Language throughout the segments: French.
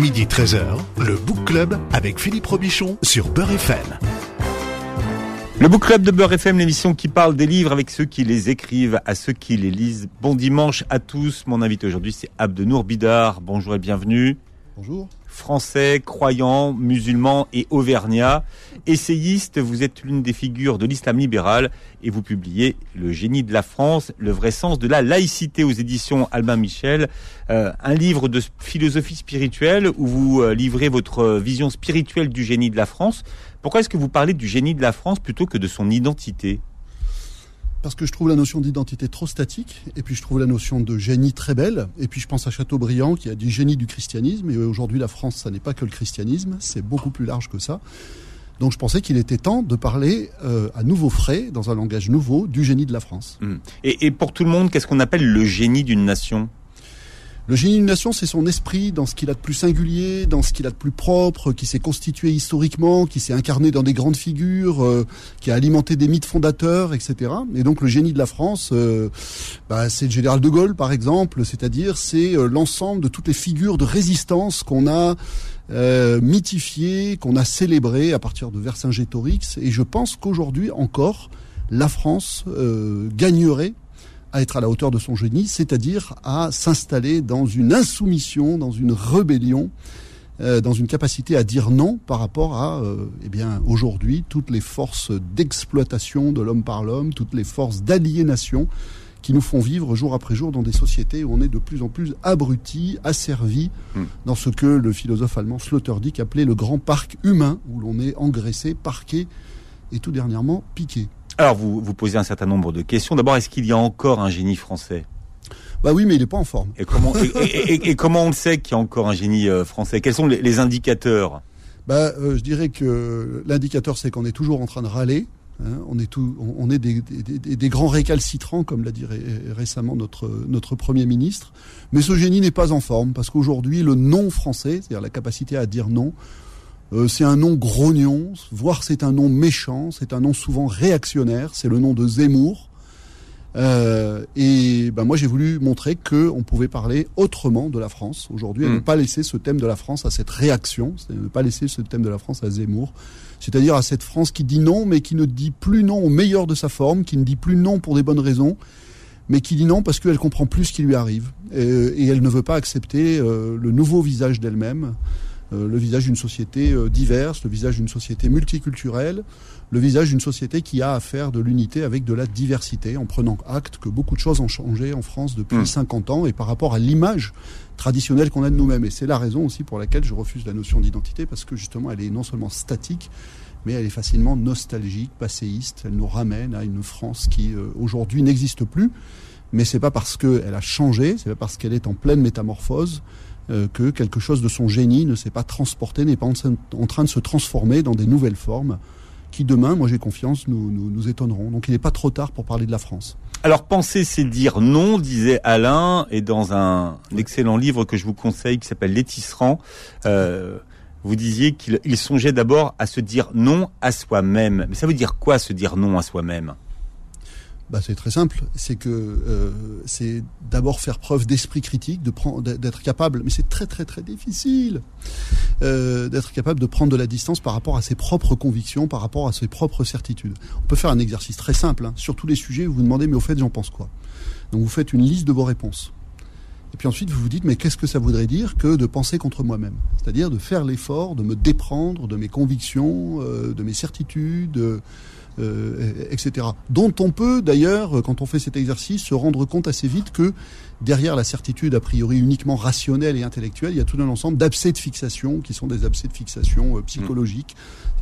Midi 13h, le Book Club avec Philippe Robichon sur Beurre FM. Le Book Club de Beurre FM, l'émission qui parle des livres avec ceux qui les écrivent, à ceux qui les lisent. Bon dimanche à tous. Mon invité aujourd'hui, c'est Abdenour Bidar. Bonjour et bienvenue. Bonjour. Français, croyant, musulman et auvergnat. Essayiste, vous êtes l'une des figures de l'islam libéral et vous publiez Le génie de la France, le vrai sens de la laïcité aux éditions Albin Michel. Euh, un livre de philosophie spirituelle où vous euh, livrez votre vision spirituelle du génie de la France. Pourquoi est-ce que vous parlez du génie de la France plutôt que de son identité? Parce que je trouve la notion d'identité trop statique, et puis je trouve la notion de génie très belle, et puis je pense à Chateaubriand qui a dit génie du christianisme, et aujourd'hui la France, ça n'est pas que le christianisme, c'est beaucoup plus large que ça. Donc je pensais qu'il était temps de parler euh, à nouveau frais, dans un langage nouveau, du génie de la France. Mmh. Et, et pour tout le monde, qu'est-ce qu'on appelle le génie d'une nation? Le génie d'une nation, c'est son esprit dans ce qu'il a de plus singulier, dans ce qu'il a de plus propre, qui s'est constitué historiquement, qui s'est incarné dans des grandes figures, euh, qui a alimenté des mythes fondateurs, etc. Et donc le génie de la France, euh, bah, c'est le général de Gaulle, par exemple, c'est-à-dire c'est euh, l'ensemble de toutes les figures de résistance qu'on a mythifiées, qu'on a célébrées à partir de Vercingétorix. Et je pense qu'aujourd'hui encore, la France gagnerait à être à la hauteur de son génie, c'est-à-dire à, s'installer dans une insoumission, dans une rébellion, euh, dans une capacité à dire non par rapport à, euh, eh bien, aujourd'hui, toutes les forces d'exploitation de l'homme par l'homme, toutes les forces d'aliénation qui nous font vivre jour après jour dans des sociétés où on est de plus en plus abrutis, asservis hmm. dans ce que le philosophe allemand Sloterdijk appelait le grand parc humain, où l'on est engraissé, parqué et tout dernièrement piqué. Alors, vous, vous posez un certain nombre de questions. D'abord, est-ce qu'il y a encore un génie français? Bah oui, mais il n'est pas en forme. Et comment, et, comment on le sait qu'il y a encore un génie euh, français? Quels sont les, indicateurs? Bah, euh, Je dirais que l'indicateur, c'est qu'on est toujours en train de râler. Hein. on est, tout, on, est des, des, des, grands récalcitrants, comme l'a dit récemment notre, notre Premier ministre. Mais ce génie n'est pas en forme, parce qu'aujourd'hui, le non français, c'est-à-dire la capacité à dire non, euh, c'est un nom grognon, voire c'est un nom méchant, c'est un nom souvent réactionnaire, c'est le nom de Zemmour. Euh, et ben moi j'ai voulu montrer qu'on pouvait parler autrement de la France aujourd'hui et ne mm. pas laisser ce thème de la France à cette réaction, ne pas laisser ce thème de la France à Zemmour, c'est-à-dire à cette France qui dit non mais qui ne dit plus non au meilleur de sa forme, qui ne dit plus non pour des bonnes raisons, mais qui dit non parce qu'elle comprend plus ce qui lui arrive et, elle ne veut pas accepter euh, le nouveau visage d'elle-même. Euh, le visage d'une société euh, diverse, le visage d'une société multiculturelle, le visage d'une société qui a à faire de l'unité avec de la diversité, en prenant acte que beaucoup de choses ont changé en France depuis 50 hmm. ans et par rapport à l'image traditionnelle qu'on a de nous-mêmes. Et c'est la raison aussi pour laquelle je refuse la notion d'identité, parce que justement, elle est non seulement statique, mais elle est facilement nostalgique, passéiste. Elle nous ramène à une France qui euh, aujourd'hui n'existe plus. Mais c'est pas parce qu'elle a changé, c'est pas parce qu'elle est en pleine métamorphose euh, que quelque chose de son génie ne s'est pas transporté, n'est pas en, train de se transformer dans des nouvelles formes qui demain, moi j'ai confiance, nous, nous, étonneront. Donc il n'est pas trop tard pour parler de la France. Alors penser, c'est dire non, disait Alain, et dans un, excellent livre que je vous conseille qui s'appelle Les Tisserands, euh, vous disiez qu'il songeait d'abord à se dire non à soi-même. Mais ça veut dire quoi se dire non à soi-même? Bah, c'est très simple. C'est que euh, c'est d'abord faire preuve d'esprit critique, de prendre, d'être capable, mais c'est très très très difficile, euh, d'être capable de prendre de la distance par rapport à ses propres convictions, par rapport à ses propres certitudes. On peut faire un exercice très simple hein. sur tous les sujets. Vous vous demandez, mais au fait, j'en pense quoi? Donc vous faites une liste de vos réponses. Et puis ensuite, vous vous dites, mais qu'est-ce que ça voudrait dire que de penser contre moi-même? C'est-à-dire de faire l'effort de me déprendre de mes convictions, euh, de mes certitudes euh, etc. Dont on peut d'ailleurs, quand on fait cet exercice, se rendre compte assez vite que derrière la certitude a priori uniquement rationnelle et intellectuelle, il y a tout un ensemble d'abcès de fixation qui sont des abcès de fixation euh, psychologiques.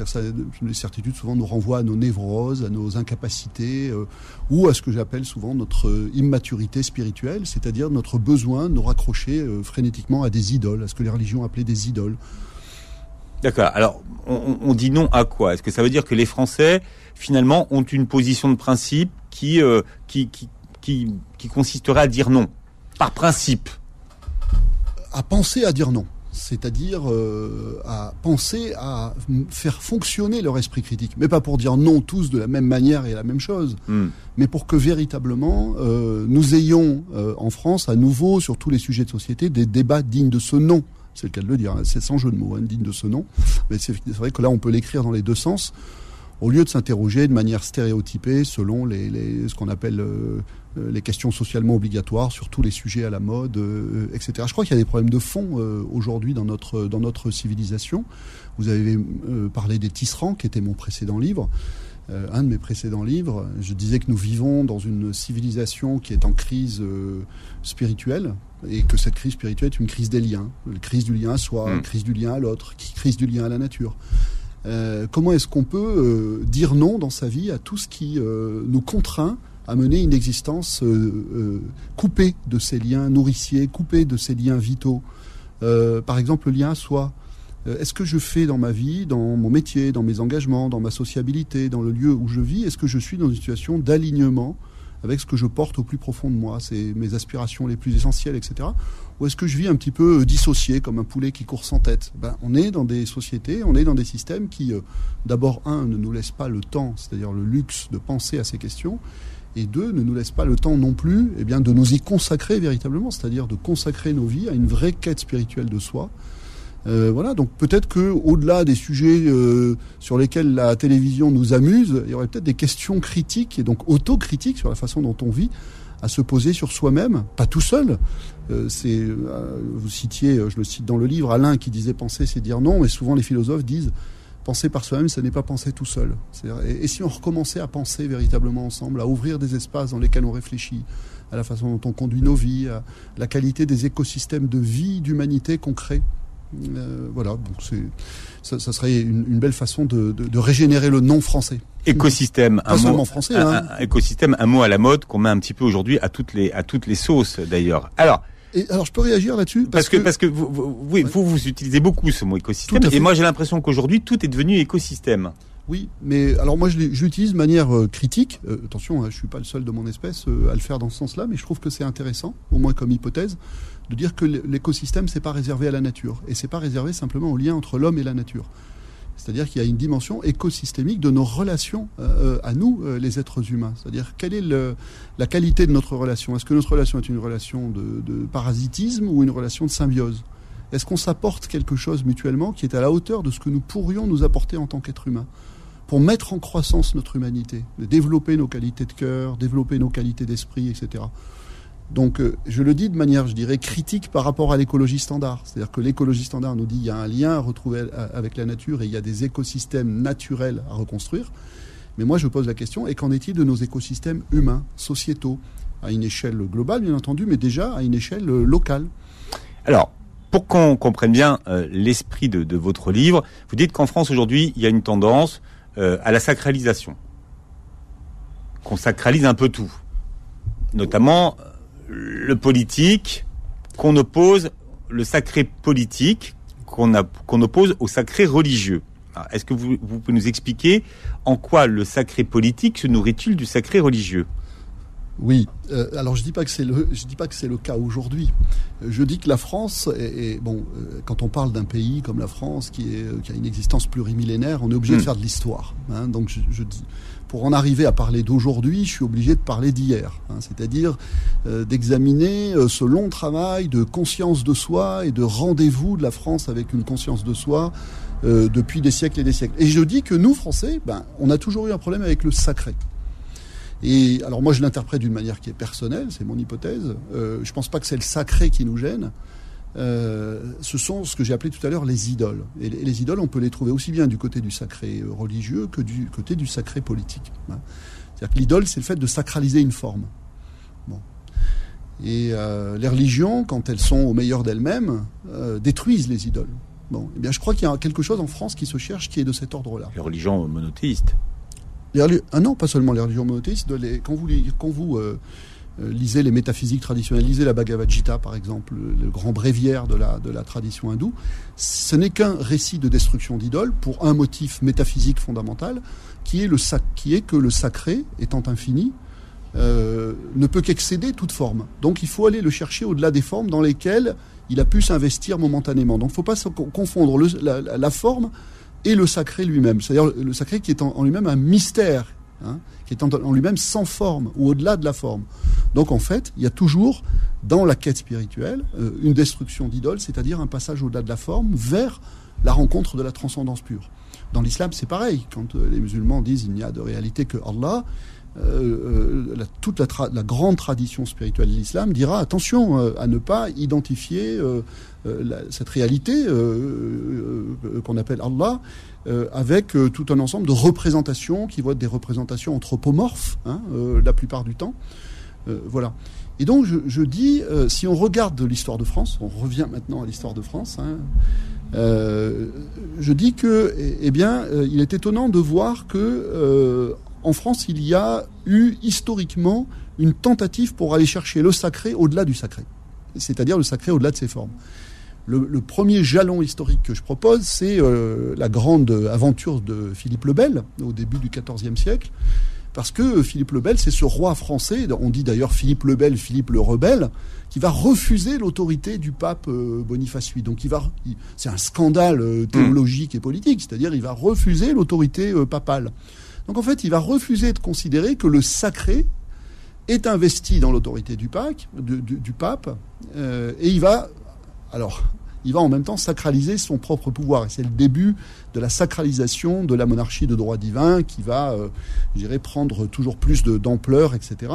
Ça, les certitudes souvent nous renvoient à nos névroses, à nos incapacités, euh, ou à ce que j'appelle souvent notre immaturité spirituelle, c'est-à-dire notre besoin de nous raccrocher frénétiquement à des idoles, à ce que les religions appelaient des idoles. D'accord. Alors, on, dit non à quoi? Est-ce que ça veut dire que les Français finalement, ont une position de principe qui, euh, qui, qui, qui, consisterait à dire non, par principe. À penser à dire non c'est-à-dire euh, à penser à faire fonctionner leur esprit critique, mais pas pour dire non tous de la même manière et la même chose, hmm. mais pour que véritablement euh, nous ayons en France à nouveau sur tous les sujets de société des débats dignes de ce nom c'est le cas de le dire, hein. c'est sans jeu de mots, hein, digne de ce nom. Mais c'est vrai que là, on peut l'écrire dans les deux sens, au lieu de s'interroger de manière stéréotypée selon les, ce qu'on appelle euh, euh, les questions socialement obligatoires sur tous les sujets à la mode, euh, etc. Je crois qu'il y a des problèmes de fond aujourd'hui dans notre, dans notre civilisation. Vous avez parlé des tisserands, qui était mon précédent livre. Un de mes précédents livres, je disais que nous vivons dans une civilisation qui est en crise spirituelle et que cette crise spirituelle est une crise des liens, crise du lien à soi, hmm. crise du lien à l'autre, crise du lien à la nature. Euh, comment est-ce qu'on peut dire non dans sa vie à tout ce qui nous contraint à mener une existence coupée de ces liens nourriciers, coupée de ces liens vitaux? Par exemple, le lien à soi. Euh, est-ce que je fais dans ma vie, dans mon métier, dans mes engagements, dans ma sociabilité, dans le lieu où je vis, est-ce que je suis dans une situation d'alignement avec ce que je porte au plus profond de moi, c'est mes aspirations les plus essentielles, etc. Ou est-ce que je vis un petit peu euh, dissocié, comme un poulet qui court sans tête? Ben, On est dans des sociétés, on est dans des systèmes qui, euh, d'abord, un, ne nous laissent pas le temps, c'est-à-dire le luxe de penser à ces questions, et deux, ne nous laissent pas le temps non plus eh bien, de nous y consacrer véritablement, c'est-à-dire de consacrer nos vies à une vraie quête spirituelle de soi, euh, voilà, donc peut-être que au-delà des sujets euh, sur lesquels la télévision nous amuse, il y aurait peut-être des questions critiques et donc autocritiques sur la façon dont on vit à se poser sur soi-même, pas tout seul. Euh, c'est, vous citiez, je le cite dans le livre, Alain qui disait penser, c'est dire non, mais souvent les philosophes disent penser par soi-même, ce n'est pas penser tout seul. Et, et, si on recommençait à penser véritablement ensemble, à ouvrir des espaces dans lesquels on réfléchit, à la façon dont on conduit nos vies, à la qualité des écosystèmes de vie, d'humanité qu'on crée. Euh, voilà, donc ça, ça, serait une, belle façon de, de, de, régénérer le nom français. Écosystème, un mot, français, un, hein. écosystème, un mot à la mode qu'on met un petit peu aujourd'hui à toutes les à toutes les sauces d'ailleurs. Alors. Et alors je peux réagir là-dessus? parce, que, parce que vous vous, oui, vous vous utilisez beaucoup ce mot écosystème et moi j'ai l'impression qu'aujourd'hui tout est devenu écosystème. Oui, mais alors moi je de manière euh, critique. Euh, attention, hein, je suis pas le seul de mon espèce à le faire dans ce sens-là, mais je trouve que c'est intéressant, au moins comme hypothèse de dire que l'écosystème, c'est pas réservé à la nature. Et c'est pas réservé simplement au lien entre l'homme et la nature. C'est-à-dire qu'il y a une dimension écosystémique de nos relations euh, à nous, euh, les êtres humains. C'est-à-dire quelle est la qualité de notre relation? Est-ce que notre relation est une relation de, parasitisme ou une relation de symbiose? Est-ce qu'on s'apporte quelque chose mutuellement qui est à la hauteur de ce que nous pourrions nous apporter en tant qu'être humain pour mettre en croissance notre humanité, développer nos qualités de cœur, développer nos qualités d'esprit, etc. Donc euh, je le dis de manière, je dirais, critique par rapport à l'écologie standard. C'est-à-dire que l'écologie standard nous dit qu'il y a un lien à retrouver avec la nature et il y a des écosystèmes naturels à reconstruire. Mais moi je pose la question, et qu'en est-il de nos écosystèmes humains, sociétaux, à une échelle globale bien entendu, mais déjà à une échelle euh, locale? Alors, pour qu'on comprenne bien euh, l'esprit de, votre livre, vous dites qu'en France aujourd'hui, il y a une tendance à la sacralisation. Qu'on sacralise un peu tout. Notamment le politique, qu'on oppose le sacré politique, qu'on oppose au sacré religieux. Est-ce que vous, vous, pouvez nous expliquer en quoi le sacré politique se nourrit-il du sacré religieux? Oui, euh, alors je dis pas que c'est le, je dis pas que c'est le cas aujourd'hui. Je dis que la France, est, bon, euh, quand on parle d'un pays comme la France qui, est, qui a une existence plurimillénaire, on est obligé de hmm. faire de l'histoire. Hein. donc je, je, dis, pour en arriver à parler d'aujourd'hui, je suis obligé de parler d'hier, hein, c'est-à-dire euh, d'examiner euh, ce long travail de conscience de soi et de rendez-vous de la France avec une conscience de soi euh, depuis des siècles et des siècles. Et je dis que nous, Français, ben, on a toujours eu un problème avec le sacré. Et alors moi, je l'interprète d'une manière qui est personnelle, c'est mon hypothèse. Euh, je pense pas que c'est le sacré qui nous gêne. Euh, ce sont ce que j'ai appelé tout à l'heure les idoles. Et les, idoles, on peut les trouver aussi bien du côté du sacré euh, religieux que du côté du sacré politique. Hein. C'est-à-dire que l'idole, c'est le fait de sacraliser une forme. Bon. Et euh, les religions, quand elles sont au meilleur d'elles-mêmes, détruisent les idoles. Bon, eh bien, je crois qu'il y a quelque chose en France qui se cherche qui est de cet ordre-là. Les religions monothéistes. Ah non, pas seulement les religions monothéistes. Les, quand vous, vous euh, lisez les métaphysiques traditionnelles, lisez la Bhagavad Gita par exemple, le, grand bréviaire de la, de la tradition hindoue, ce n'est qu'un récit de destruction d'idoles pour un motif métaphysique fondamental qui est, le qui est que le sacré, étant infini, euh, ne peut qu'excéder toute forme. Donc il faut aller le chercher au-delà des formes dans lesquelles il a pu s'investir momentanément. Donc il ne faut pas confondre la, forme et le sacré lui-même. C'est-à-dire le sacré qui est en lui-même un mystère hein, qui est en, lui-même sans forme ou au-delà de la forme. Donc en fait, il y a toujours dans la quête spirituelle euh, une destruction d'idoles, c'est-à-dire un passage au-delà de la forme vers la rencontre de la transcendance pure. Dans l'islam, c'est pareil. Quand les musulmans disent il n'y a de réalité que Allah, euh, euh, toute la, grande tradition spirituelle de l'islam dira attention euh, à ne pas identifier cette réalité qu'on appelle Allah avec tout un ensemble de représentations qui vont être des représentations anthropomorphes hein, la plupart du temps. voilà. Et donc je, je dis, si on regarde l'histoire de France, on revient maintenant à l'histoire de France. Hein, je dis que, eh, eh bien, il est étonnant de voir que en France, il y a eu historiquement une tentative pour aller chercher le sacré au-delà du sacré, c'est-à-dire le sacré au-delà de ses formes. Le, premier jalon historique que je propose, c'est euh, la grande aventure de Philippe le Bel au début du XIVe siècle, parce que Philippe le Bel, c'est ce roi français, on dit d'ailleurs Philippe le Bel, Philippe le rebelle, qui va refuser l'autorité du pape euh, Boniface VIII. Donc c'est un scandale euh, théologique et politique, c'est-à-dire il va refuser l'autorité papale. Donc en fait, il va refuser de considérer que le sacré est investi dans l'autorité du, pape, euh, et il va, alors, il va en même temps sacraliser son propre pouvoir. Et c'est le début de la sacralisation de la monarchie de droit divin qui va, euh, je dirais, prendre toujours plus d'ampleur, etc.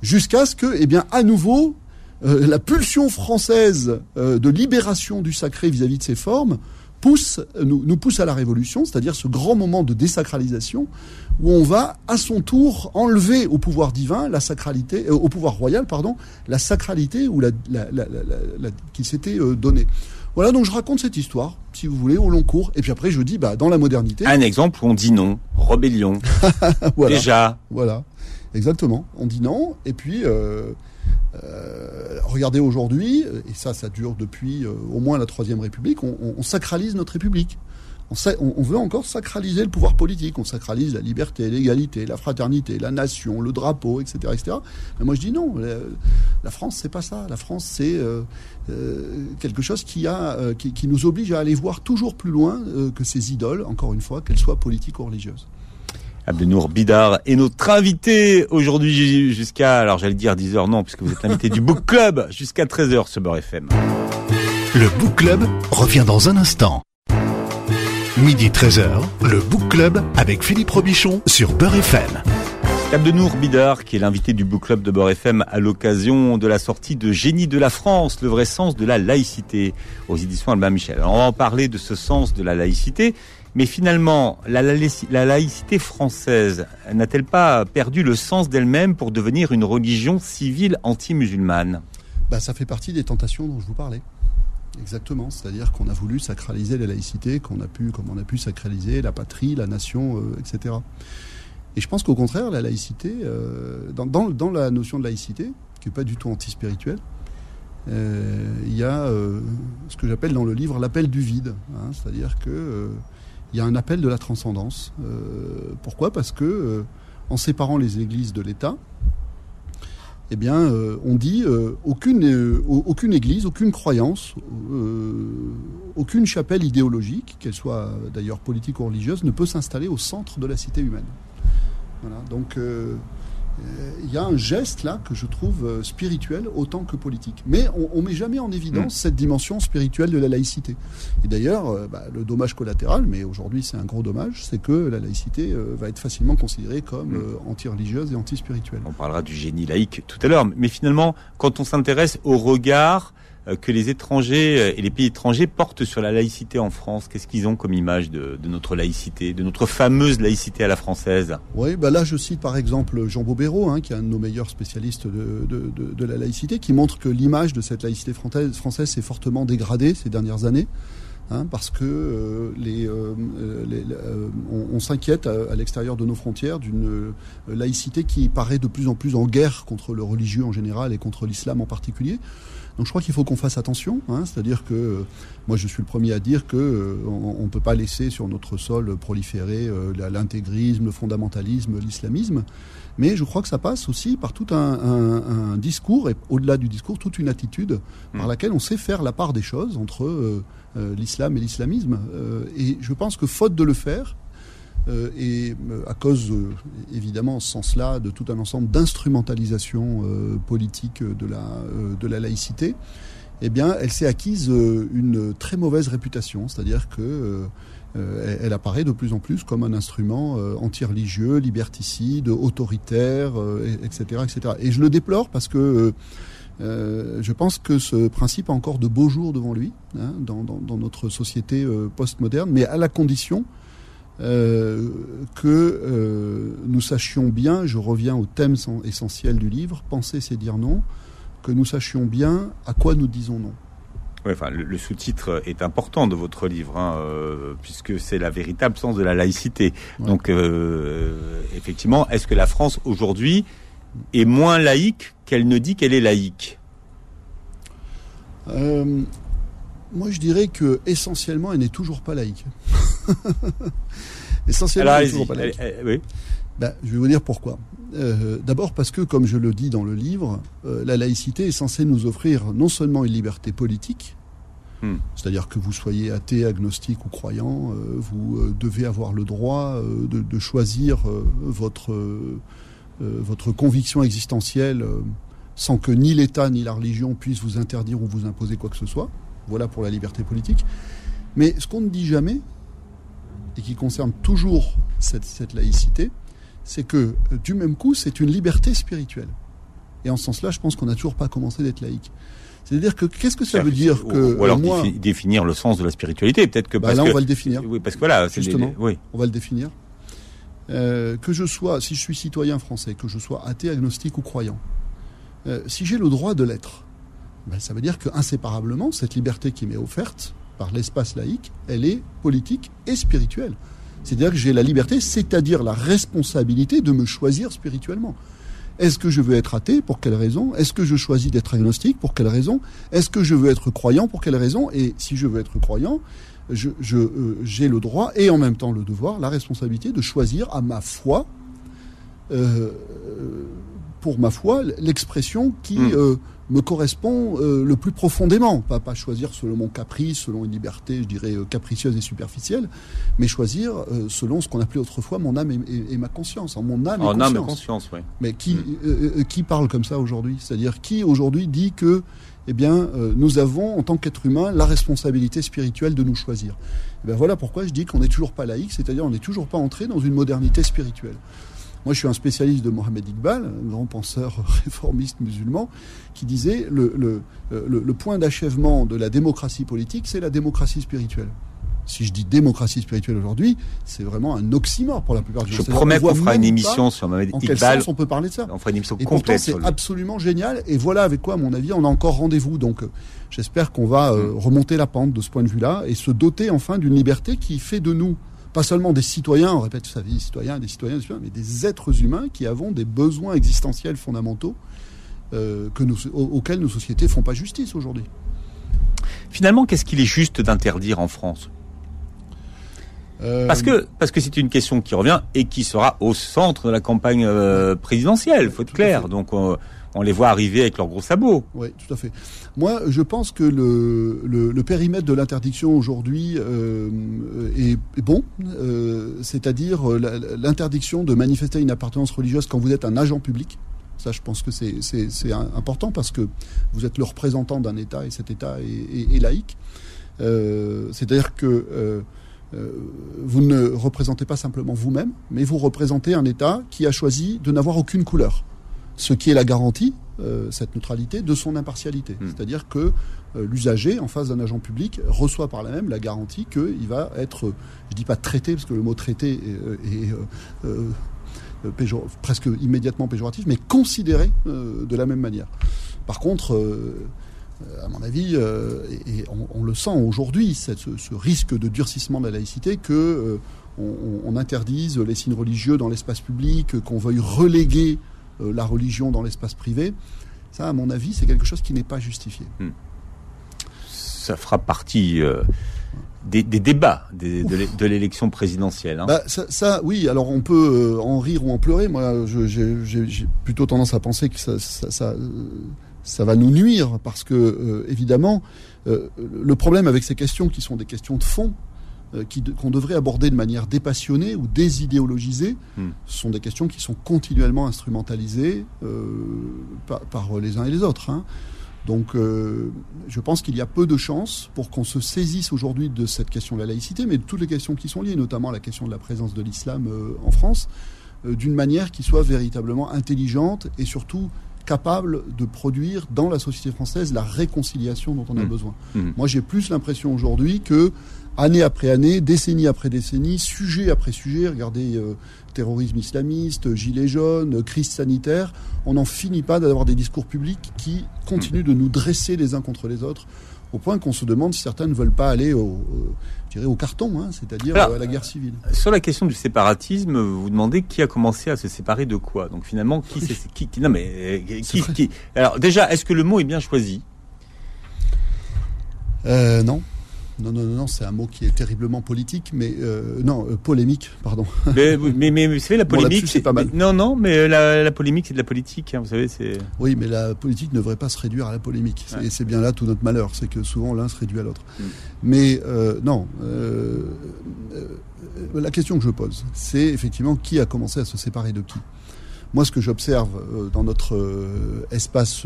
Jusqu'à ce que, eh bien, à nouveau, euh, la pulsion française de libération du sacré vis à -vis de ses formes pousse, nous, nous pousse à la révolution, c'est-à-dire ce grand moment de désacralisation où on va à son tour enlever au pouvoir divin la sacralité, euh, au pouvoir royal, pardon, la sacralité ou la, la, la, qui s'était euh, donnée. Voilà, donc je raconte cette histoire, si vous voulez, au long cours. Et puis après, je dis, bah, dans la modernité. Un exemple où on dit non, rébellion. voilà, Déjà. Voilà, exactement. On dit non, et puis. Euh, euh, regardez aujourd'hui, et ça, ça dure depuis euh, au moins la Troisième République, on, sacralise notre République. On, veut encore sacraliser le pouvoir politique. On sacralise la liberté, l'égalité, la fraternité, la nation, le drapeau, etc., etc. Mais moi, je dis non. La, France, c'est pas ça. La France, c'est euh, quelque chose qui, nous oblige à aller voir toujours plus loin que ces idoles, encore une fois, qu'elles soient politiques ou religieuses. Abdenour Bidar est notre invité aujourd'hui jusqu'à, alors j'allais dire 10h, non, puisque vous êtes l'invité du Book Club jusqu'à 13h sur Beurre FM. Le Book Club revient dans un instant. Midi 13h, le Book Club avec Philippe Robichon sur Beurre FM. Abdenour Bidar, qui est l'invité du Book Club de Beurre FM à l'occasion de la sortie de Génie de la France, le vrai sens de la laïcité aux éditions Albin Michel. Alors on va en parler de ce sens de la laïcité mais finalement, la, laïcité française n'a-t-elle pas perdu le sens d'elle-même pour devenir une religion civile anti-musulmane? Bah, Ça fait partie des tentations dont je vous parlais. Exactement, c'est-à-dire qu'on a voulu sacraliser la laïcité, qu'on a pu, comme on a pu sacraliser la patrie, la nation, euh, etc. Et je pense qu'au contraire, la laïcité, euh, dans, la notion de laïcité, qui n'est pas du tout anti-spirituelle, euh, il y a ce que j'appelle dans le livre l'appel du vide. Hein, c'est-à-dire que il y a un appel de la transcendance. Euh, pourquoi? Parce que euh, en séparant les églises de l'État, eh bien, euh, on dit aucune, aucune église, aucune croyance, aucune chapelle idéologique, qu'elle soit d'ailleurs politique ou religieuse, ne peut s'installer au centre de la cité humaine. Voilà, donc il y a un geste là que je trouve euh, spirituel autant que politique. Mais on, ne met jamais en évidence mm. cette dimension spirituelle de la laïcité. Et d'ailleurs, euh, bah, le dommage collatéral, mais aujourd'hui c'est un gros dommage, c'est que la laïcité euh, va être facilement considérée comme mm. anti-religieuse et anti-spirituelle. On parlera du génie laïque tout à l'heure, mais finalement, quand on s'intéresse au regard euh, que les étrangers euh, et les pays étrangers portent sur la laïcité en France Qu'est-ce qu'ils ont comme image de, notre laïcité, de notre fameuse laïcité à la française? Oui, bah là je cite par exemple Jean Bobéro, hein, qui est un de nos meilleurs spécialistes de, la laïcité, qui montre que l'image de cette laïcité française s'est fortement dégradée ces dernières années. Hein, parce que euh, les, on, s'inquiète à, à l'extérieur de nos frontières d'une laïcité qui paraît de plus en plus en guerre contre le religieux en général et contre l'islam en particulier. Donc je crois qu'il faut qu'on fasse attention, hein, c'est-à-dire que euh, moi je suis le premier à dire que euh, on ne peut pas laisser sur notre sol proliférer euh, l'intégrisme, le fondamentalisme, l'islamisme, mais je crois que ça passe aussi par tout un, discours et au-delà du discours toute une attitude par mmh. laquelle on sait faire la part des choses entre l'islam et l'islamisme. et je pense que faute de le faire, et à cause, évidemment, en ce sens-là, de tout un ensemble d'instrumentalisation politique de la, de la laïcité, eh bien, elle s'est acquise une très mauvaise réputation, c'est-à-dire que elle apparaît de plus en plus comme un instrument anti-religieux, liberticide, autoritaire, etc., etc. Et je le déplore parce que euh, je pense que ce principe a encore de beaux jours devant lui hein, dans, notre société euh, postmoderne, mais à la condition euh, que nous sachions bien, je reviens au thème essentiel du livre, penser c'est dire non, que nous sachions bien à quoi nous disons non. Oui, enfin, le, sous-titre est important de votre livre, hein, puisque c'est la véritable sens de la laïcité. Donc, effectivement, est-ce que la France aujourd'hui est moins laïque qu'elle ne dit qu'elle est laïque euh, Moi, je dirais que essentiellement, elle n'est toujours pas laïque. essentiellement, elle n'est toujours pas laïque. oui. Ben, je vais vous dire pourquoi. Euh, d'abord parce que, comme je le dis dans le livre, euh, la laïcité est censée nous offrir non seulement une liberté politique, hmm. c'est-à-dire que vous soyez athée, agnostique ou croyant, vous devez avoir le droit de, de, choisir votre votre conviction existentielle euh, sans que ni l'État ni la religion puissent vous interdire ou vous imposer quoi que ce soit. Voilà pour la liberté politique. Mais ce qu'on ne dit jamais, et qui concerne toujours cette, laïcité, c'est que euh, du même coup, c'est une liberté spirituelle. Et en ce sens-là, je pense qu'on n'a toujours pas commencé d'être laïque. C'est-à-dire que qu'est-ce que ça veut dire que ou alors définir le sens de la spiritualité, peut-être que bah là on va le définir. Oui, parce que voilà, justement, oui. on va le définir. Euh, que je sois, si je suis citoyen français, que je sois athée, agnostique ou croyant, euh, si j'ai le droit de l'être, ben, ça veut dire que inséparablement, cette liberté qui m'est offerte par l'espace laïque, elle est politique et spirituelle. C'est-à-dire que j'ai la liberté, c'est-à-dire la responsabilité de me choisir spirituellement. Est-ce que je veux être athée Pour quelle raison? Est-ce que je choisis d'être agnostique Pour quelle raison? Est-ce que je veux être croyant Pour quelle raison? Et si je veux être croyant, j'ai je, euh, j'ai le droit et en même temps le devoir, la responsabilité de choisir à ma foi, euh, pour ma foi, l'expression qui hmm. euh, me correspond euh, le plus profondément. Pas, pas choisir selon mon caprice, selon une liberté, je dirais, capricieuse et superficielle, mais choisir selon ce qu'on appelait autrefois mon âme et, ma conscience. En mon âme et en conscience. âme et conscience, oui. Mais qui, hmm. qui parle comme ça aujourd'hui? C'est-à-dire qui aujourd'hui dit que eh bien, euh, nous avons, en tant qu'être humain, la responsabilité spirituelle de nous choisir. Et eh bien voilà pourquoi je dis qu'on n'est toujours pas laïque, c'est-à-dire on n'est toujours pas entré dans une modernité spirituelle. Moi, je suis un spécialiste de Mohamed Iqbal, un grand penseur réformiste musulman, qui disait le, le, le point d'achèvement de la démocratie politique, c'est la démocratie spirituelle si je dis démocratie spirituelle aujourd'hui, c'est vraiment un oxymore pour la plupart des gens. Je promets qu'on fera une émission sur Mohamed Iqbal. En quel sens on peut parler de ça On fera une émission complète. c'est absolument génial. Et voilà avec quoi, à mon avis, on a encore rendez-vous. Donc, euh, j'espère qu'on va euh, mm. remonter la pente de ce point de vue-là et se doter enfin d'une liberté qui fait de nous pas seulement des citoyens, on répète ça, des citoyens, des citoyens, mais des êtres humains qui avons des besoins existentiels fondamentaux euh, que nous, auxquels nos sociétés font pas justice aujourd'hui. Finalement, qu'est-ce qu'il est juste d'interdire en France? Euh, parce que parce que c'est une question qui revient et qui sera au centre de la campagne euh, présidentielle, faut être clair. Donc on, les voit arriver avec leurs gros sabots. Oui, tout à fait. Moi, je pense que le, le, périmètre de l'interdiction aujourd'hui euh, est, bon, c'est-à-dire l'interdiction de manifester une appartenance religieuse quand vous êtes un agent public. Ça, je pense que c'est important parce que vous êtes le représentant d'un État et cet État est, est laïque. c'est-à-dire que euh, vous ne représentez pas simplement vous-même, mais vous représentez un État qui a choisi de n'avoir aucune couleur. Ce qui est la garantie, euh, cette neutralité, de son impartialité. Hmm. C'est-à-dire que euh, l'usager, en face d'un agent public, reçoit par là même la garantie qu'il va être, je dis pas traité, parce que le mot traité est, presque immédiatement péjoratif, mais considéré de la même manière. Par contre, euh, à mon avis, euh, et, on, le sent aujourd'hui, ce, ce, risque de durcissement de la laïcité, que euh, on, interdise les signes religieux dans l'espace public, qu'on veuille reléguer la religion dans l'espace privé. Ça, à mon avis, c'est quelque chose qui n'est pas justifié. Hmm. Ça fera partie des, débats de l'élection présidentielle. Hein. Bah, ça, oui. Alors on peut en rire ou en pleurer. Moi, j'ai plutôt tendance à penser que ça, ça, ça va nous nuire parce que, euh, évidemment, euh, le problème avec ces questions qui sont des questions de fond, qu'on devrait aborder de manière dépassionnée ou désidéologisée, hmm. sont des questions qui sont continuellement instrumentalisées par, par, les uns et les autres. Hein. Donc euh, je pense qu'il y a peu de chances pour qu'on se saisisse aujourd'hui de cette question de la laïcité, mais de toutes les questions qui sont liées, notamment la question de la présence de l'islam euh, en France, euh, d'une manière qui soit véritablement intelligente et surtout capable de produire dans la société française la réconciliation dont on a mmh. besoin. Mmh. Moi j'ai plus l'impression aujourd'hui que année après année, décennie après décennie, sujet après sujet, regardez terrorisme islamiste, gilets jaunes, crise sanitaire, on n'en finit pas d'avoir des discours publics qui continuent de nous dresser les uns contre les autres, au point qu'on se demande si certains ne veulent pas aller au, au carton, hein, c'est-à-dire à la guerre civile. Sur la question du séparatisme, vous vous demandez qui a commencé à se séparer de quoi. Donc finalement, qui, c'est qui, qui, non mais euh, qui, qui, Alors déjà, est-ce que le mot est bien choisi? Euh, Non. Non, non, non, c'est un mot qui est terriblement politique, mais euh, non, euh, polémique, pardon. Mais, mais, mais, vous savez, la polémique, c'est pas mal. non, non, mais la, la polémique, c'est de la politique, hein, vous savez, c'est. Oui, mais la politique ne devrait pas se réduire à la polémique. Et c'est bien là tout notre malheur, c'est que souvent l'un se réduit à l'autre. Mm. Mais euh, non, euh, la question que je pose, c'est effectivement qui a commencé à se séparer de qui. Moi, ce que j'observe dans notre espace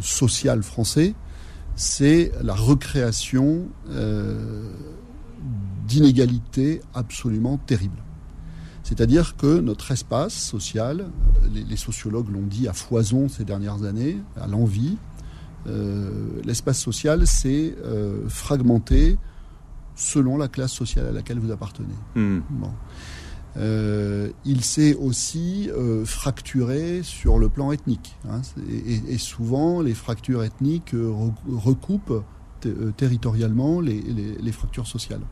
social français, c'est la recréation euh, d'inégalités absolument terribles. C'est-à-dire que notre espace social, les, sociologues l'ont dit à foison ces dernières années, à l'envie, euh, l'espace social s'est euh, fragmenté selon la classe sociale à laquelle vous appartenez. Hmm. Euh, il s'est aussi euh, fracturé sur le plan ethnique. Hein. et, souvent, les fractures ethniques euh, recoupent territorialement les, fractures sociales.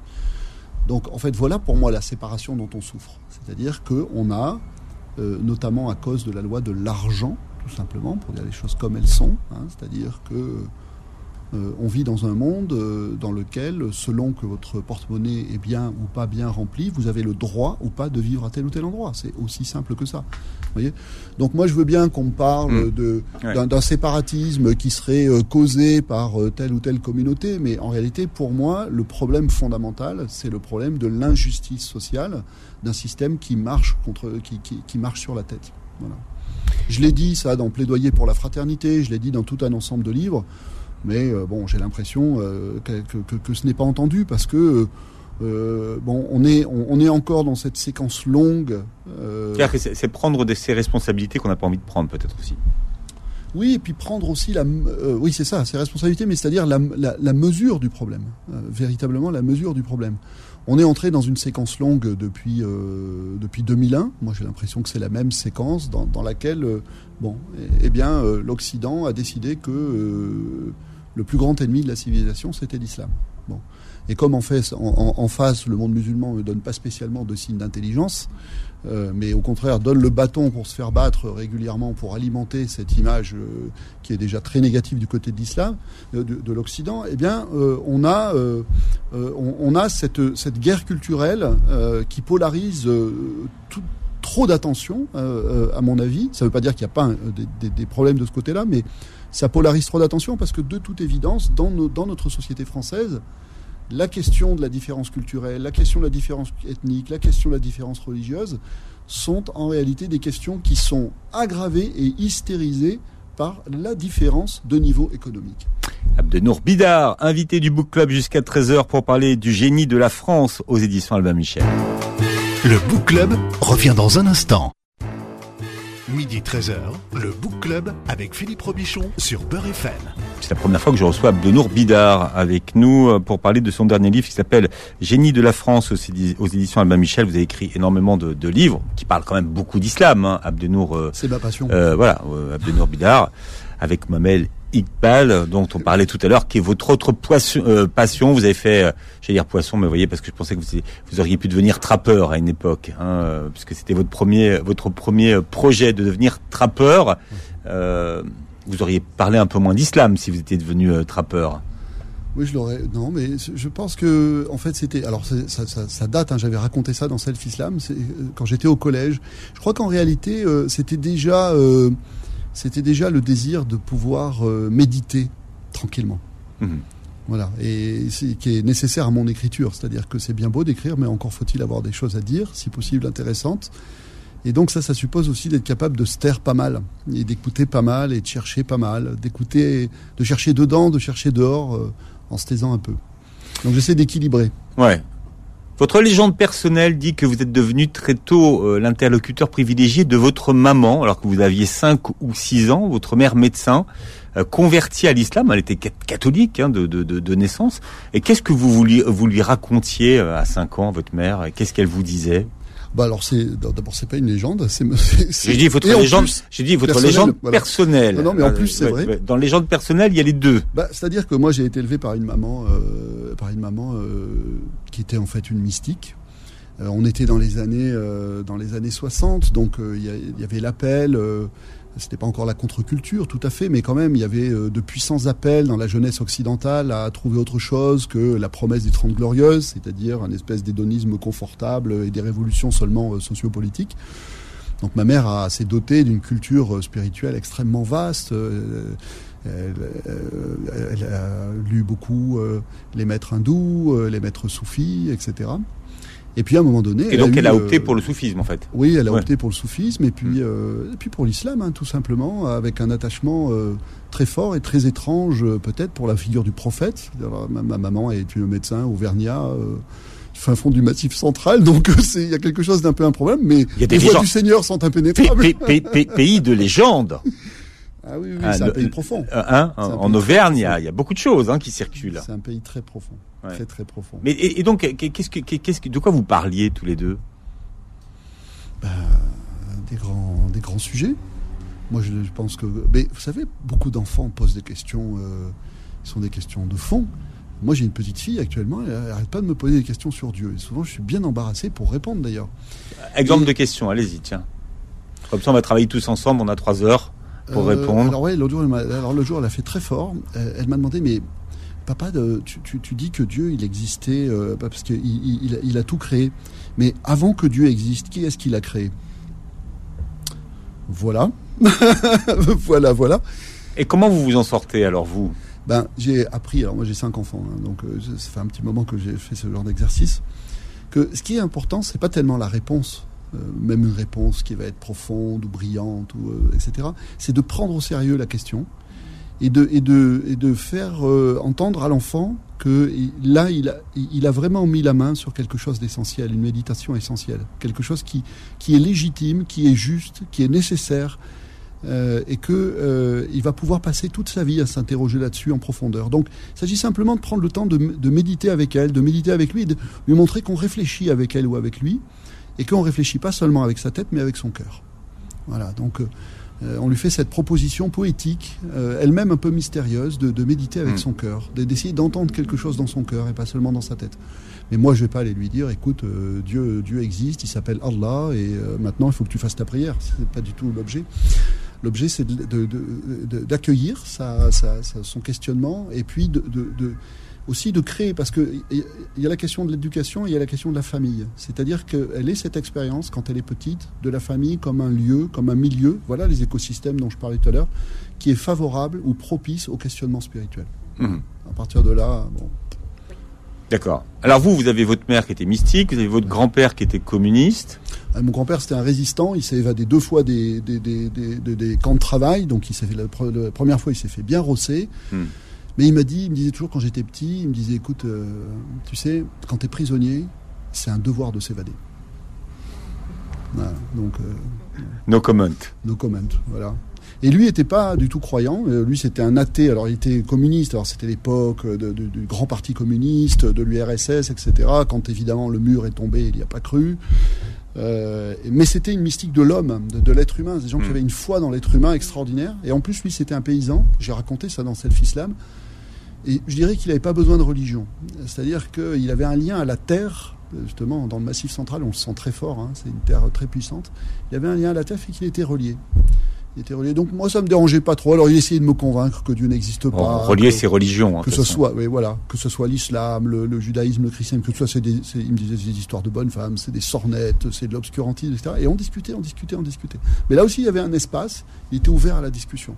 Donc, en fait, voilà pour moi la séparation dont on souffre. C'est-à-dire qu'on a, notamment à cause de la loi de l'argent, tout simplement, pour dire les choses comme elles sont, hein, c'est-à-dire que euh, on vit dans un monde euh, dans lequel, selon que votre porte-monnaie est bien ou pas bien rempli, vous avez le droit ou pas de vivre à tel ou tel endroit. C'est aussi simple que ça. Voyez? Donc moi, je veux bien qu'on parle mmh. d'un séparatisme qui serait euh, causé par telle ou telle communauté, mais en réalité, pour moi, le problème fondamental, c'est le problème de l'injustice sociale d'un système qui marche contre, qui, marche sur la tête. Je l'ai dit ça dans Plaidoyer pour la fraternité, je l'ai dit dans tout un ensemble de livres mais euh, bon, j'ai l'impression euh, que, ce n'est pas entendu parce que euh, bon, on est, on, est encore dans cette séquence longue. C'est prendre ces responsabilités qu'on n'a pas envie de prendre, peut-être aussi. Oui, et puis prendre aussi la, oui, c'est ça, ces responsabilités, mais c'est-à-dire la, mesure du problème, véritablement la mesure du problème. On est entré dans une séquence longue depuis depuis 2001. Moi, j'ai l'impression que c'est la même séquence dans, dans laquelle, bon, eh, eh bien, l'Occident a décidé que le plus grand ennemi de la civilisation, c'était l'islam. Bon. Et comme en, face, le monde musulman ne donne pas spécialement de signes d'intelligence, euh, mais au contraire donne le bâton pour se faire battre régulièrement, pour alimenter cette image euh, qui est déjà très négative du côté de l'islam, euh, de, l'Occident, eh bien, on a, on, a cette, cette, guerre culturelle qui polarise trop d'attention, à mon avis. Ça ne veut pas dire qu'il n'y a pas des, problèmes de ce côté-là, mais ça polarise trop d'attention parce que de toute évidence, dans, dans notre société française, la question de la différence culturelle, la question de la différence ethnique, la question de la différence religieuse sont en réalité des questions qui sont aggravées et hystérisées par la différence de niveau économique. Abdenour Bidar, invité du Book Club jusqu'à 13h pour parler du génie de la France aux éditions Albin Michel. Le Book Club revient dans un instant. Midi 13h, le Book Club avec Philippe Robichon sur Beurre FM. C'est la première fois que je reçois Abdenour Bidar avec nous euh, pour parler de son dernier livre qui s'appelle Génie de la France aux éditions Albin Michel. Vous avez écrit énormément de, livres qui parlent quand même beaucoup d'islam. Hein. Abdenour. Euh, C'est ma passion. Euh, voilà, Abdenour Bidar avec Mamel Iqbal, dont on parlait tout à l'heure, qui est votre autre euh, passion. Vous avez fait, euh, j'allais dire poisson, mais vous voyez, parce que je pensais que vous, auriez pu devenir trappeur à une époque, hein, euh, puisque c'était votre premier, votre premier projet de devenir trappeur. Vous auriez parlé un peu moins d'islam si vous étiez devenu trappeur. Oui, je l'aurais. Non, mais je pense que, en fait, c'était. Alors, ça, date. Hein, J'avais raconté ça dans Self Islam. Quand j'étais au collège, je crois qu'en réalité, c'était déjà c'était déjà le désir de pouvoir euh, méditer tranquillement. Mhm. Voilà, et qui est nécessaire à mon écriture. C'est-à-dire que c'est bien beau d'écrire, mais encore faut-il avoir des choses à dire, si possible intéressantes. Et donc ça, ça suppose aussi d'être capable de se taire pas mal, et d'écouter pas mal, et de chercher pas mal, d'écouter, de chercher dedans, de chercher dehors, euh, en se taisant un peu. Donc j'essaie d'équilibrer. Ouais. Votre légende personnelle dit que vous êtes devenu très tôt euh, l'interlocuteur privilégié de votre maman, alors que vous aviez 5 ou 6 ans, votre mère médecin, euh, convertie à l'islam, elle était catholique hein, de, de, de, naissance. Et qu'est-ce que vous, vouliez, vous lui racontiez à 5 ans, votre mère? Qu'est-ce qu'elle vous disait? Bah alors c'est d'abord c'est pas une légende, c'est j'ai dit votre légende, j'ai dit votre légende personnelle. Non, mais en plus c'est vrai. Dans légende personnelle, il y a les deux. Bah, c'est-à-dire que moi j'ai été élevé par une maman euh, par une maman euh, qui était en fait une mystique. Euh, on était dans les années dans les années 60, donc il y, y, avait l'appel c'était pas encore la contre-culture tout à fait, mais quand même, il y avait euh, de puissants appels dans la jeunesse occidentale à trouver autre chose que la promesse des Trente Glorieuses, c'est-à-dire un espèce d'hédonisme confortable et des révolutions seulement euh, sociopolitiques. Donc ma mère s'est dotée d'une culture euh, spirituelle extrêmement vaste. Elle, a lu beaucoup les maîtres hindous, les maîtres soufis, etc. Et puis à un moment donné, et donc elle a, opté euh, pour le soufisme en fait. Oui, elle a opté pour le soufisme et puis mm. euh, et puis pour l'islam hein, tout simplement, avec un attachement euh, très fort et très étrange peut-être pour la figure du prophète. ma, maman est une médecin auvergnat. fin fond du massif central, donc il y a quelque chose d'un peu un problème, mais les voies du Seigneur sont impénétrables. pays de légende. Ah oui, oui c'est un pays profond. Hein, en Auvergne, il y, a, beaucoup de choses hein, qui circulent. C'est un pays très profond, très très profond. Mais et, donc, qu'est-ce que, qu'est-ce que, de quoi vous parliez tous les deux? Bah, des grands, des grands sujets. Moi, je, pense que, mais vous savez, beaucoup d'enfants posent des questions, euh, sont des questions de fond. Moi, j'ai une petite fille actuellement, elle n'arrête pas de me poser des questions sur Dieu. Et souvent, je suis bien embarrassé pour répondre d'ailleurs. Exemple de question, allez-y, tiens. Comme ça, on va travailler tous ensemble, on a trois heures pour euh, répondre Alors ouais, l'autre jour, elle alors le jour, elle a fait très fort. Elle, m'a demandé, mais papa, tu, tu, tu, dis que Dieu, il existait euh, parce qu'il il, il, a tout créé. Mais avant que Dieu existe, qui est-ce qu'il a créé? Voilà, voilà, voilà. Et comment vous vous en sortez alors vous? Ben j'ai appris. Alors moi j'ai cinq enfants, hein, donc euh, ça fait un petit moment que j'ai fait ce genre d'exercice. Que ce qui est important, c'est pas tellement la réponse euh, même une réponse qui va être profonde ou brillante, ou, euh, etc. C'est de prendre au sérieux la question et de, et de, et de faire euh, entendre à l'enfant que là, il a, il a vraiment mis la main sur quelque chose d'essentiel, une méditation essentielle, quelque chose qui, qui est légitime, qui est juste, qui est nécessaire, et que il va pouvoir passer toute sa vie à s'interroger là-dessus en profondeur. Donc, il s'agit simplement de prendre le temps de, de, méditer avec elle, de méditer avec lui, de lui montrer qu'on réfléchit avec elle ou avec lui, et qu'on réfléchit pas seulement avec sa tête, mais avec son cœur. Voilà, donc euh, euh, on lui fait cette proposition poétique, euh, elle-même un peu mystérieuse, de, méditer avec mm. son cœur, d'essayer d'entendre quelque chose dans son cœur et pas seulement dans sa tête. Mais moi, je vais pas aller lui dire, écoute, Dieu, Dieu existe, il s'appelle Allah, et maintenant il faut que tu fasses ta prière. C'est pas du tout l'objet. L'objet, c'est d'accueillir son questionnement et puis de, aussi de créer, parce qu'il y a la question de l'éducation et il y a la question de la famille. C'est-à-dire qu'elle est cette expérience, quand elle est petite, de la famille comme un lieu, comme un milieu, voilà les écosystèmes dont je parlais tout à l'heure, qui est favorable ou propice au questionnement spirituel. Mmh. À partir de là, bon. D'accord. Alors vous, vous avez votre mère qui était mystique, vous avez votre grand-père qui était communiste. Ah, mon grand-père, c'était un résistant. Il s'est évadé deux fois des, des, des, des, camps de travail. Donc, il fait la, première fois, il s'est fait bien rosser. Mmh. Mais il m'a dit, il me disait toujours quand j'étais petit, il me disait, écoute, euh, tu sais, quand tu es prisonnier, c'est un devoir de s'évader. Voilà, donc. Euh, no comment. No comment, voilà. Et lui n'était pas du tout croyant. Euh, lui, c'était un athée. Alors, il était communiste. Alors, c'était l'époque du grand parti communiste, de l'URSS, etc. Quand évidemment le mur est tombé, il n'y a pas cru. mais c'était une mystique de l'homme, de, l'être humain. Des gens qui hmm. avaient une foi dans l'être humain extraordinaire. Et en plus, lui, c'était un paysan. J'ai raconté ça dans Self Islam. Et je dirais qu'il n'avait pas besoin de religion. C'est-à-dire qu'il avait un lien à la terre, justement, dans le massif central, on le sent très fort, hein, c'est une terre très puissante. Il avait un lien à la terre et qu'il était relié. Il était relié. Donc moi, ça me dérangeait pas trop. Alors il essayait de me convaincre que Dieu n'existe pas. relier ses religions. Hein, que ce soit, oui, voilà, que ce soit l'islam, le, judaïsme, le christianisme, que ce soit, c'est des, il me disait, des histoires de bonnes femmes, c'est des sornettes, c'est de l'obscurantisme, etc. Et on discutait, on discutait, on discutait. Mais là aussi, il y avait un espace. Il était ouvert à la discussion.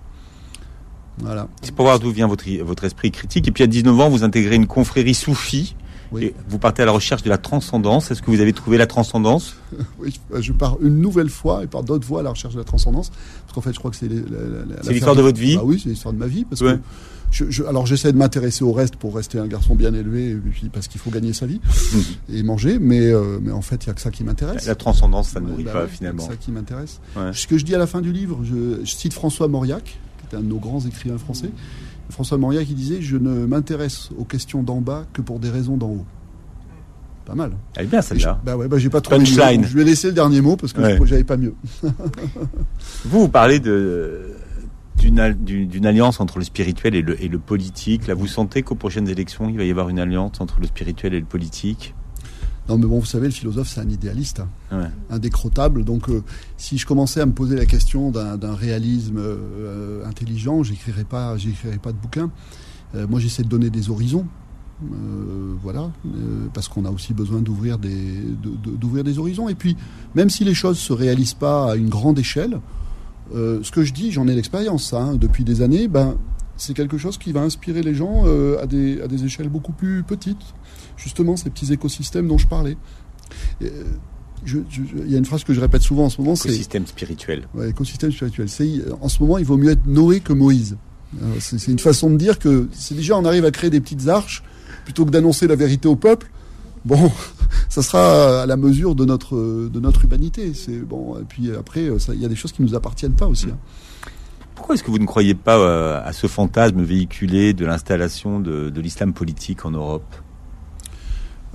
Voilà. C'est pour voir d'où vient votre, votre esprit critique. Et puis à 19 ans, vous intégrez une confrérie soufie. Oui. Et vous partez à la recherche de la transcendance. Est-ce que vous avez trouvé la transcendance? Oui, je pars une nouvelle fois et par d'autres voies à la recherche de la transcendance. Parce qu'en fait, je crois que c'est l'histoire de votre vie? Ah oui, c'est l'histoire de ma vie. Parce Ouais. que je, je- alors j'essaie de m'intéresser au reste pour rester un garçon bien élevé, et puis parce qu'il faut gagner sa vie et manger. Mais, euh, mais en fait, il y a que ça qui m'intéresse. La transcendance, ça ne nourrit bah pas ouais, finalement. C'est ça qui m'intéresse. Ouais. Ce que je dis à la fin du livre, je, je cite François Mauriac, un de nos grands écrivains français. François Mauriac, qui disait Je ne m'intéresse aux questions d'en bas que pour des raisons d'en haut. Pas mal. Elle est bien celle-là. bah ouais, bah j'ai pas trouvé Punchline. Je vais laisser le dernier mot parce que Ouais. j'avais pas mieux. Vous, vous parlez de d'une alliance entre le spirituel et le, et le politique. Là, vous sentez qu'aux prochaines élections, il va y avoir une alliance entre le spirituel et le politique? Non, mais bon, vous savez, le philosophe, c'est un idéaliste, hein, Ouais. indécrottable. Donc, euh, si je commençais à me poser la question d'un réalisme euh, intelligent, j'écrirais pas, j'écrirais pas de bouquin. Euh, moi, j'essaie de donner des horizons. Euh, voilà, euh, parce qu'on a aussi besoin d'ouvrir des, d'ouvrir des horizons. Et puis, même si les choses se réalisent pas à une grande échelle, euh, ce que je dis, j'en ai l'expérience hein, depuis des années, ben, c'est quelque chose qui va inspirer les gens euh, à, des, à des échelles beaucoup plus petites. Justement, ces petits écosystèmes dont je parlais. Et, euh, je- je- je- Il y a une phrase que je répète souvent en ce moment, c'est Écosystème spirituel. Ouais, écosystème spirituel. C'est, en ce moment, il vaut mieux être Noé que Moïse. Euh, C'est une façon de dire que si déjà on arrive à créer des petites arches, plutôt que d'annoncer la vérité au peuple, bon, ça sera à la mesure de notre, de notre humanité. C'est bon. Et puis après, il y a des choses qui nous appartiennent pas aussi. hein. Pourquoi est-ce que vous ne croyez pas euh, à ce fantasme véhiculé de l'installation de, de l'islam politique en Europe?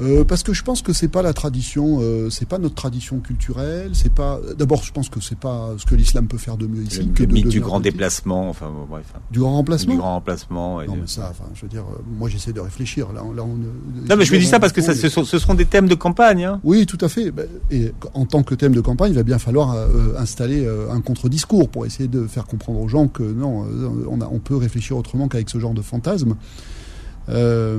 Euh, parce que je pense que c'est pas la tradition, euh, c'est pas notre tradition culturelle. C'est pas. D'abord, je pense que c'est pas ce que l'islam peut faire de mieux ici. Le, que le de mythe du grand déplacement, enfin bon, bref. Du grand remplacement. du grand remplacement. et Non, de- mais ça, enfin, je veux dire, euh, moi j'essaie de réfléchir. Là, on- là, on, Non, mais je me dis ça parce que ça, ce, sont, ce seront des thèmes de campagne. Hein. Oui, tout à fait. Ben, Et en tant que thème de campagne, il va bien falloir euh, installer un contre-discours pour essayer de faire comprendre aux gens que non, on, a- on peut réfléchir autrement qu'avec ce genre de fantasme. Euh,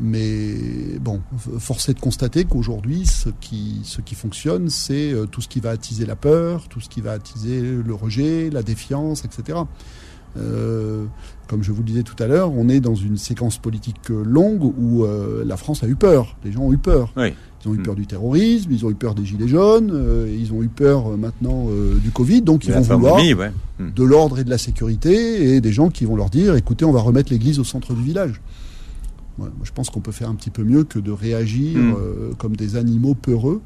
mais bon, force est de constater qu'aujourd'hui, ce qui, ce qui fonctionne, c'est euh, tout ce qui va attiser la peur, tout ce qui va attiser le rejet, la défiance, etc. Euh, comme je vous le disais tout à l'heure, on est dans une séquence politique euh, longue où euh, la France a eu peur. Les gens ont eu peur. Oui. Ils ont eu Mm. peur du terrorisme, ils ont eu peur des gilets jaunes, euh, ils ont eu peur maintenant euh, du Covid, donc ils vont vouloir ouais. Hmm. de l'ordre et de la sécurité et des gens qui vont leur dire écoutez, on va remettre l'église au centre du village. Moi, je pense qu'on peut faire un petit peu mieux que de réagir Mm. euh, comme des animaux peureux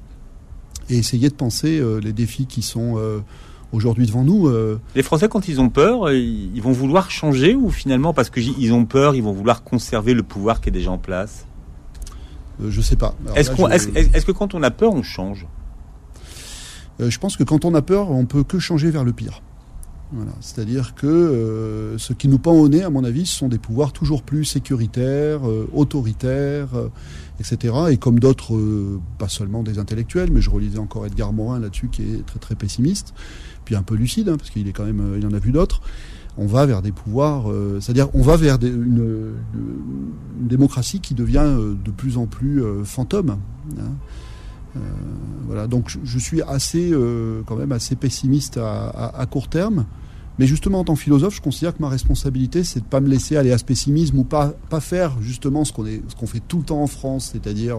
et essayer de penser euh, les défis qui sont euh, aujourd'hui devant nous. Les Français, quand ils ont peur, ils vont vouloir changer ou finalement, parce qu'ils ont peur, ils vont vouloir conserver le pouvoir qui est déjà en place? Je sais pas. Est-ce je- que quand on a peur, on change? Je pense que quand on a peur, on peut que changer vers le pire. C'est-à-dire que euh, ce qui nous pend au nez, à mon avis, ce sont des pouvoirs toujours plus sécuritaires, euh, autoritaires, euh, etc. Et comme d'autres, pas seulement des intellectuels, mais je relisais encore Edgar Morin là-dessus, qui est très très pessimiste, puis un peu lucide, hein, parce qu'il est quand même, il en a vu d'autres. On va vers des pouvoirs, c'est-à-dire on va vers une, démocratie qui devient de plus en plus fantôme. hein. Euh, voilà, donc je, je suis assez, euh, quand même assez pessimiste à, à- à court terme. Mais justement, en tant que philosophe, je considère que ma responsabilité, c'est de pas me laisser aller à ce pessimisme ou pas, pas faire justement ce qu'on qu'on fait tout le temps en France, c'est-à-dire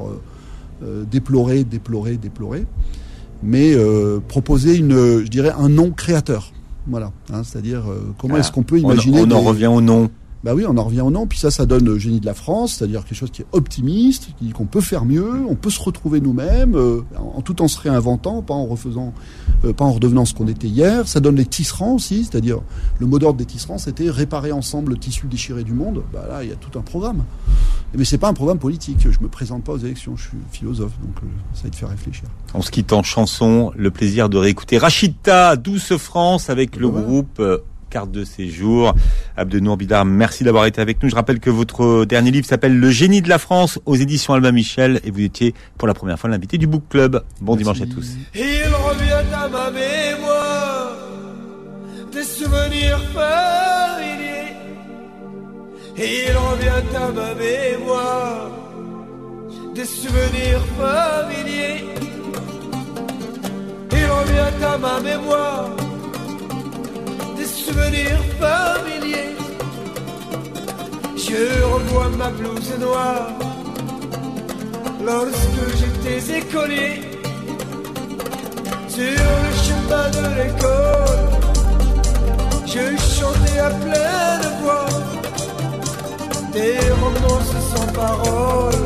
euh, déplorer, déplorer, déplorer, mais euh, proposer une, je dirais, un nom créateur. Voilà, hein, c'est-à-dire euh, comment Ah, est-ce qu'on peut On, imaginer on en des- revient au nom. Bah oui, on en revient au nom, puis ça, ça donne le génie de la France, c'est-à-dire quelque chose qui est optimiste, qui dit qu'on peut faire mieux, on peut se retrouver nous-mêmes, euh, en, tout en se réinventant, pas en refaisant, euh, pas en redevenant ce qu'on était hier. Ça donne les tisserands aussi, c'est-à-dire le mot d'ordre des tisserands, c'était réparer ensemble le tissu déchiré du monde. Bah là, il y a tout un programme. Mais c'est pas un programme politique. Je me présente pas aux élections, je suis philosophe, donc euh, ça de faire réfléchir. On se quitte en chanson, le plaisir de réécouter Rachita, Douce France, avec le Ouais. groupe euh, Carte de séjour. Abdenour Bidar, merci d'avoir été avec nous. Je rappelle que votre dernier livre s'appelle Le génie de la France aux éditions Albin Michel et vous étiez pour la première fois l'invité du Book Club. Bon dimanche à tous. Il revient à ma mémoire des souvenirs familiers. Il revient à ma mémoire des souvenirs familiers. Il revient à ma mémoire souvenirs familiers. Je revois ma blouse noire lorsque j'étais écolier sur le chemin de l'école. Je chantais à pleine voix des romances sans parole,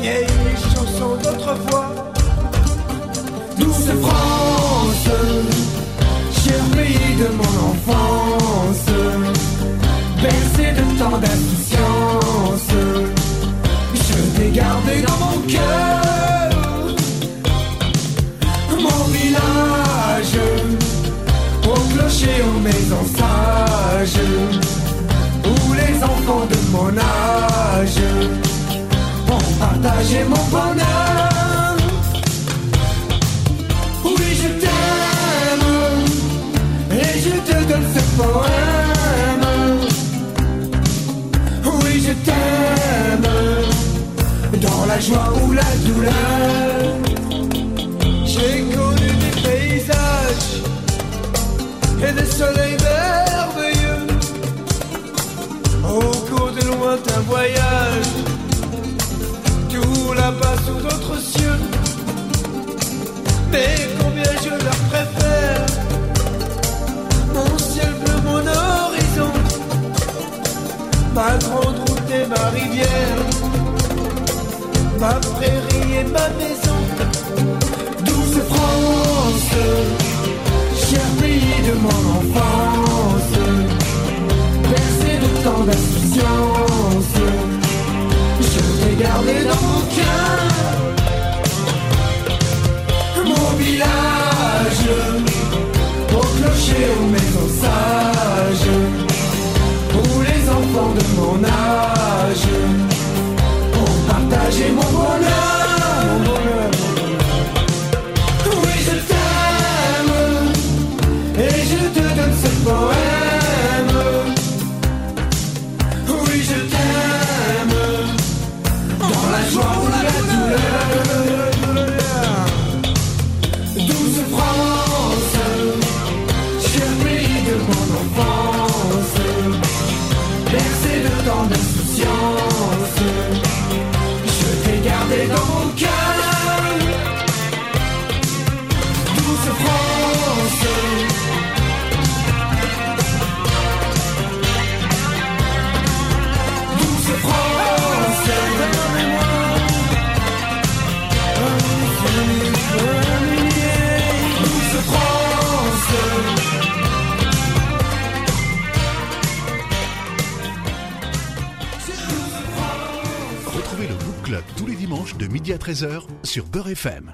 vieilles chansons d'autrefois. Douce France, de mon enfance, bercé de tant d'insouciance, je t'ai gardé dans mon cœur, mon village, au clocher, aux maisons sages, où les enfants de mon âge joie ou la douleur. J'ai connu des paysages et des soleils merveilleux au cours de lointains voyages. Tout là-bas sous d'autres cieux. Mais combien je leur préfère Mon ciel bleu, mon horizon Ma grande route et ma rivière Ma prairie et ma maison. Douce France Cher pays de mon enfance. Bercé de tant d'insouciance Je t'ai gardé dans mon cœur. Mon village, au clocher, aux maisons sages, où les enfants de mon âge midi à 13h sur Beurre FM.